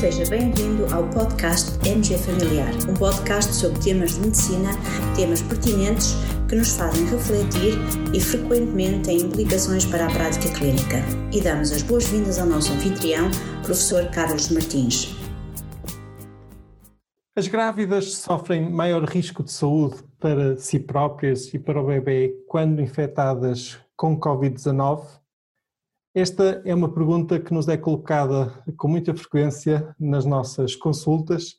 Seja bem-vindo ao podcast MG Familiar, um podcast sobre temas de medicina, temas pertinentes que nos fazem refletir e frequentemente têm implicações para a prática clínica. E damos as boas-vindas ao nosso anfitrião, professor Carlos Martins. As grávidas sofrem maior risco de saúde para si próprias e para o bebê quando infectadas com Covid-19? Esta é uma pergunta que nos é colocada com muita frequência nas nossas consultas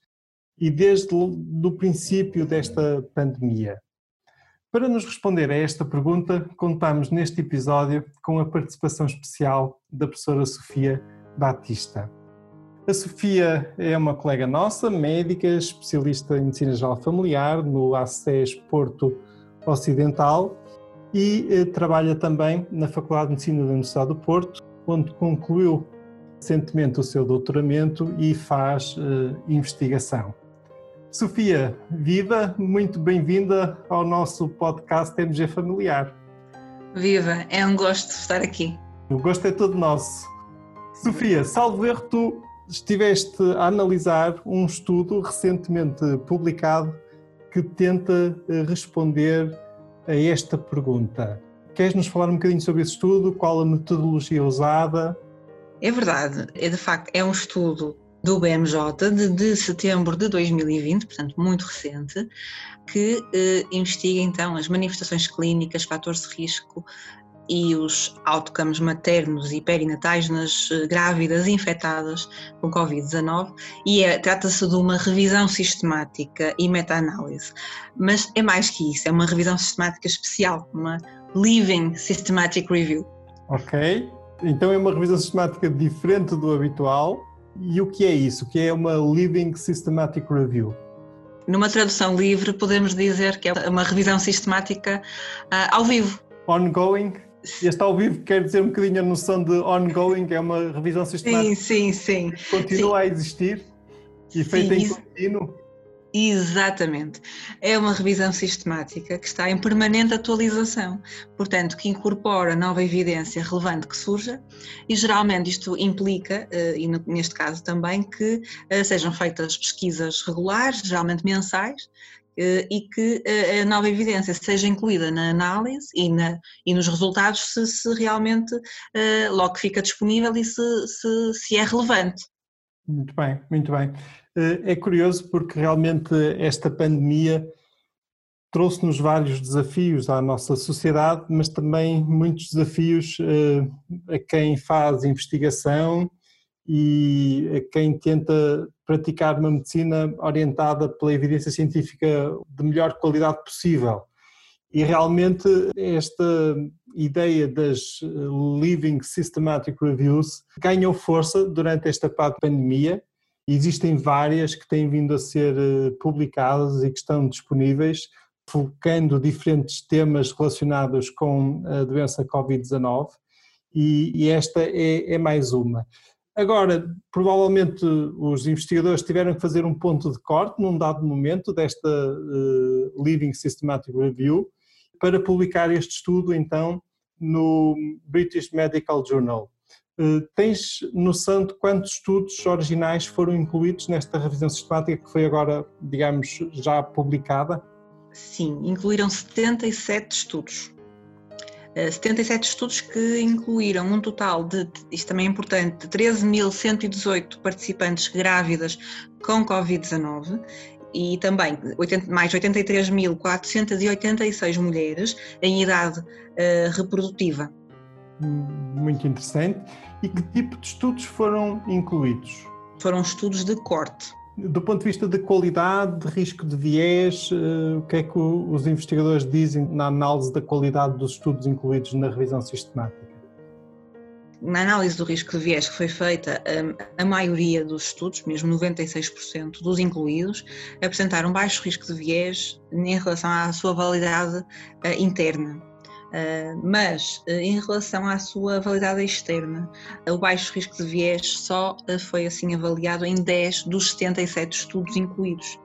e desde o princípio desta pandemia. Para nos responder a esta pergunta, contamos neste episódio com a participação especial da professora Sofia Batista. A Sofia é uma colega nossa, médica, especialista em medicina geral familiar no ACES Porto Ocidental e eh, trabalha também na Faculdade de Medicina da Universidade do Porto, onde concluiu recentemente o seu doutoramento e faz eh, investigação. Sofia, viva, muito bem-vinda ao nosso podcast MG Familiar. Viva, é um gosto estar aqui. O gosto é todo nosso. Sofia, salvo erro, tu estiveste a analisar um estudo recentemente publicado que tenta eh, responder a esta pergunta. Queres nos falar um bocadinho sobre esse estudo? Qual a metodologia usada? É verdade, é de facto é um estudo do BMJ de, de setembro de 2020, portanto muito recente, que eh, investiga então as manifestações clínicas, fatores de risco e os outcomes maternos e perinatais nas eh, grávidas infectadas com Covid-19 e é, trata-se de uma revisão sistemática e meta-análise. Mas é mais que isso, é uma revisão sistemática especial, uma Living Systematic Review. Ok, então é uma revisão sistemática diferente do habitual. E o que é isso? O que é uma Living Systematic Review? Numa tradução livre, podemos dizer que é uma revisão sistemática uh, ao vivo. Ongoing? Este ao vivo quer dizer um bocadinho a noção de ongoing, é uma revisão sistemática. Sim, sim, sim. Continua sim. a existir e feita sim, em contínuo. Exatamente. É uma revisão sistemática que está em permanente atualização, portanto, que incorpora nova evidência relevante que surja e geralmente isto implica, eh, e neste caso também, que eh, sejam feitas pesquisas regulares, geralmente mensais, e que a nova evidência seja incluída na análise e, na, e nos resultados se, se realmente logo fica disponível e se, se, se é relevante. Muito bem, muito bem. É curioso porque realmente esta pandemia trouxe-nos vários desafios à nossa sociedade, mas também muitos desafios a quem faz investigação e a quem tenta praticar uma medicina orientada pela evidência científica de melhor qualidade possível. E realmente esta ideia das eh, Living Systematic Reviews ganhou força durante esta pandemia. Existem várias que têm vindo a ser eh, publicadas e que estão disponíveis, focando diferentes temas relacionados com a doença Covid-19, e, esta é, é mais uma. Agora, provavelmente os investigadores tiveram que fazer um ponto de corte num dado momento desta uh, Living Systematic Review para publicar este estudo então no British Medical Journal. Uh, tens noção de quantos estudos originais foram incluídos nesta revisão sistemática que foi agora, digamos, já publicada? Sim, incluíram 77 estudos. 77 eh, estudos que incluíram um total de, isto também é importante, de 13.118 participantes grávidas com Covid-19 e também 80, mais 83.486 mulheres em idade uh, reprodutiva. Muito interessante. E que tipo de estudos foram incluídos? Foram estudos de corte. Do ponto de vista de qualidade, de risco de viés, uh, o que é que os investigadores dizem na análise da qualidade dos estudos incluídos na revisão sistemática? na análise do risco de viés que foi feita, a, maioria dos estudos, mesmo 96% dos incluídos, apresentaram baixo risco de viés em relação à sua validade eh, interna. Uh, mas uh, em relação à sua validade externa, o baixo risco de viés só uh, foi assim avaliado em 10 dos 77 estudos incluídos.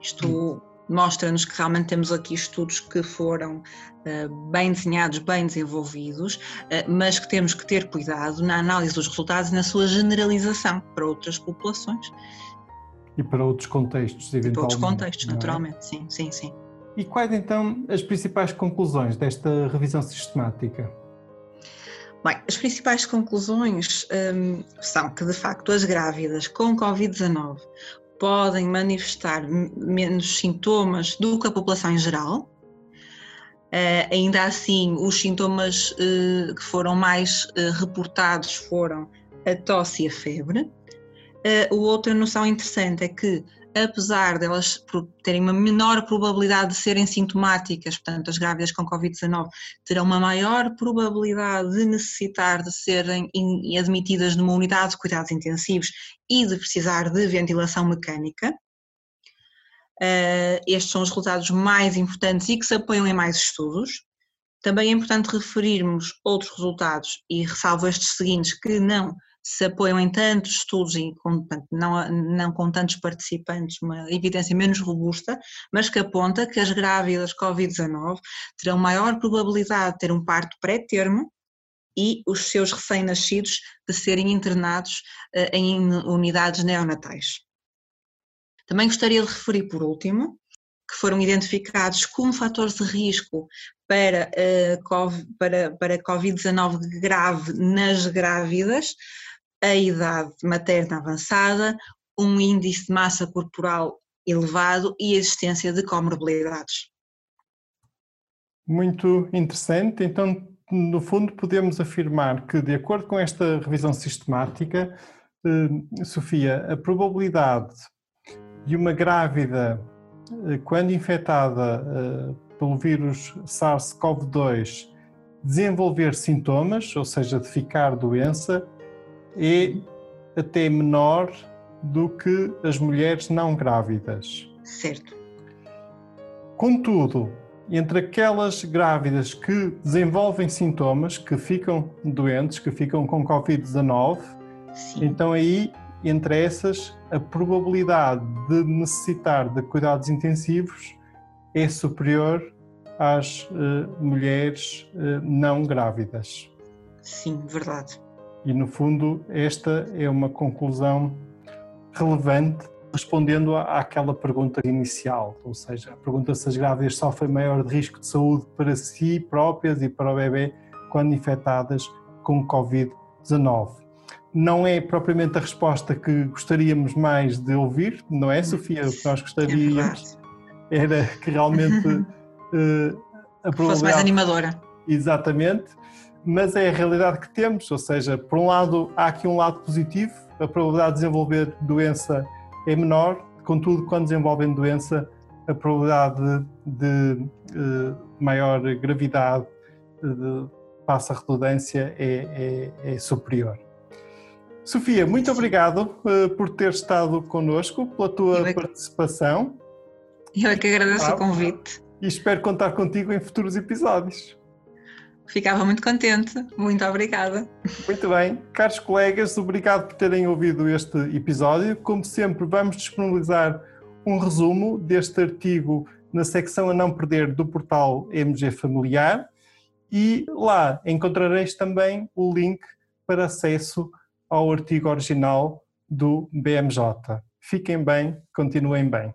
Isto mostra-nos que realmente temos aqui estudos que foram uh, bem desenhados, bem desenvolvidos, uh, mas que temos que ter cuidado na análise dos resultados e na sua generalização para outras populações. E para outros contextos, eventualmente. para outros contextos, é? naturalmente, sim, sim, sim. E quais então as principais conclusões desta revisão sistemática? Bem, as principais conclusões um, são que, de facto, as grávidas com Covid-19 podem manifestar menos sintomas do que a população em geral. Uh, ainda assim, os sintomas uh, que foram mais uh, reportados foram a tosse e a febre. Uh, outra noção interessante é que apesar delas terem uma menor probabilidade de serem sintomáticas, portanto, as grávidas com Covid-19 terão uma maior probabilidade de necessitar de serem admitidas numa unidade de cuidados intensivos e de precisar de ventilação mecânica. Uh, estes são os resultados mais importantes e que se apoiam em mais estudos. Também é importante referirmos outros resultados, e ressalvo estes seguintes, que não se apoiam em tantos estudos e com, não, não com tantos participantes, uma evidência menos robusta, mas que aponta que as grávidas Covid-19 terão maior probabilidade de ter um parto pré-termo e os seus recém-nascidos de serem internados uh, em unidades neonatais. Também gostaria de referir, por último, que foram identificados como fatores de risco para, uh, para, para Covid-19 grave nas grávidas, a idade materna avançada, um índice de massa corporal elevado e a existência de comorbilidades. Muito interessante. Então, no fundo, podemos afirmar que, de acordo com esta revisão sistemática, eh, Sofia, a probabilidade de uma grávida, eh, quando infectada eh, pelo vírus SARS-CoV-2, desenvolver sintomas, ou seja, de ficar doença, é até menor do que as mulheres não grávidas. Certo. Contudo, entre aquelas grávidas que desenvolvem sintomas, que ficam doentes, que ficam com Covid-19, então aí, entre essas, a probabilidade de necessitar de cuidados intensivos é superior às uh, mulheres uh, não grávidas. Sim, verdade. E, no fundo, esta é uma conclusão relevante respondendo àquela pergunta inicial, ou seja, a pergunta se as grávidas sofrem maior risco de saúde para si próprias e para o bebê quando infectadas com Covid-19. Não é propriamente a resposta que gostaríamos mais de ouvir, não é, Sofia? O que nós gostaríamos é era que realmente uh, a probabilidade... Fosse mais animadora. Exatamente, mas é a realidade que temos, ou seja, por um lado há aqui um lado positivo, a probabilidade de desenvolver doença é menor, contudo, quando desenvolvem doença, a probabilidade de, de, de maior gravidade, de, passa a redundância, é, é, é, superior. Sofia, muito obrigado uh, por ter estado connosco, pela tua é que... participação. Eu é que agradeço ah, o convite. E espero contar contigo em futuros episódios. Ficava muito contente. Muito obrigada. Muito bem. Caros colegas, obrigado por terem ouvido este episódio. Como sempre, vamos disponibilizar um resumo deste artigo na secção a não perder do portal MG Familiar e lá encontrareis também o link para acesso ao artigo original do BMJ. Fiquem bem, continuem bem.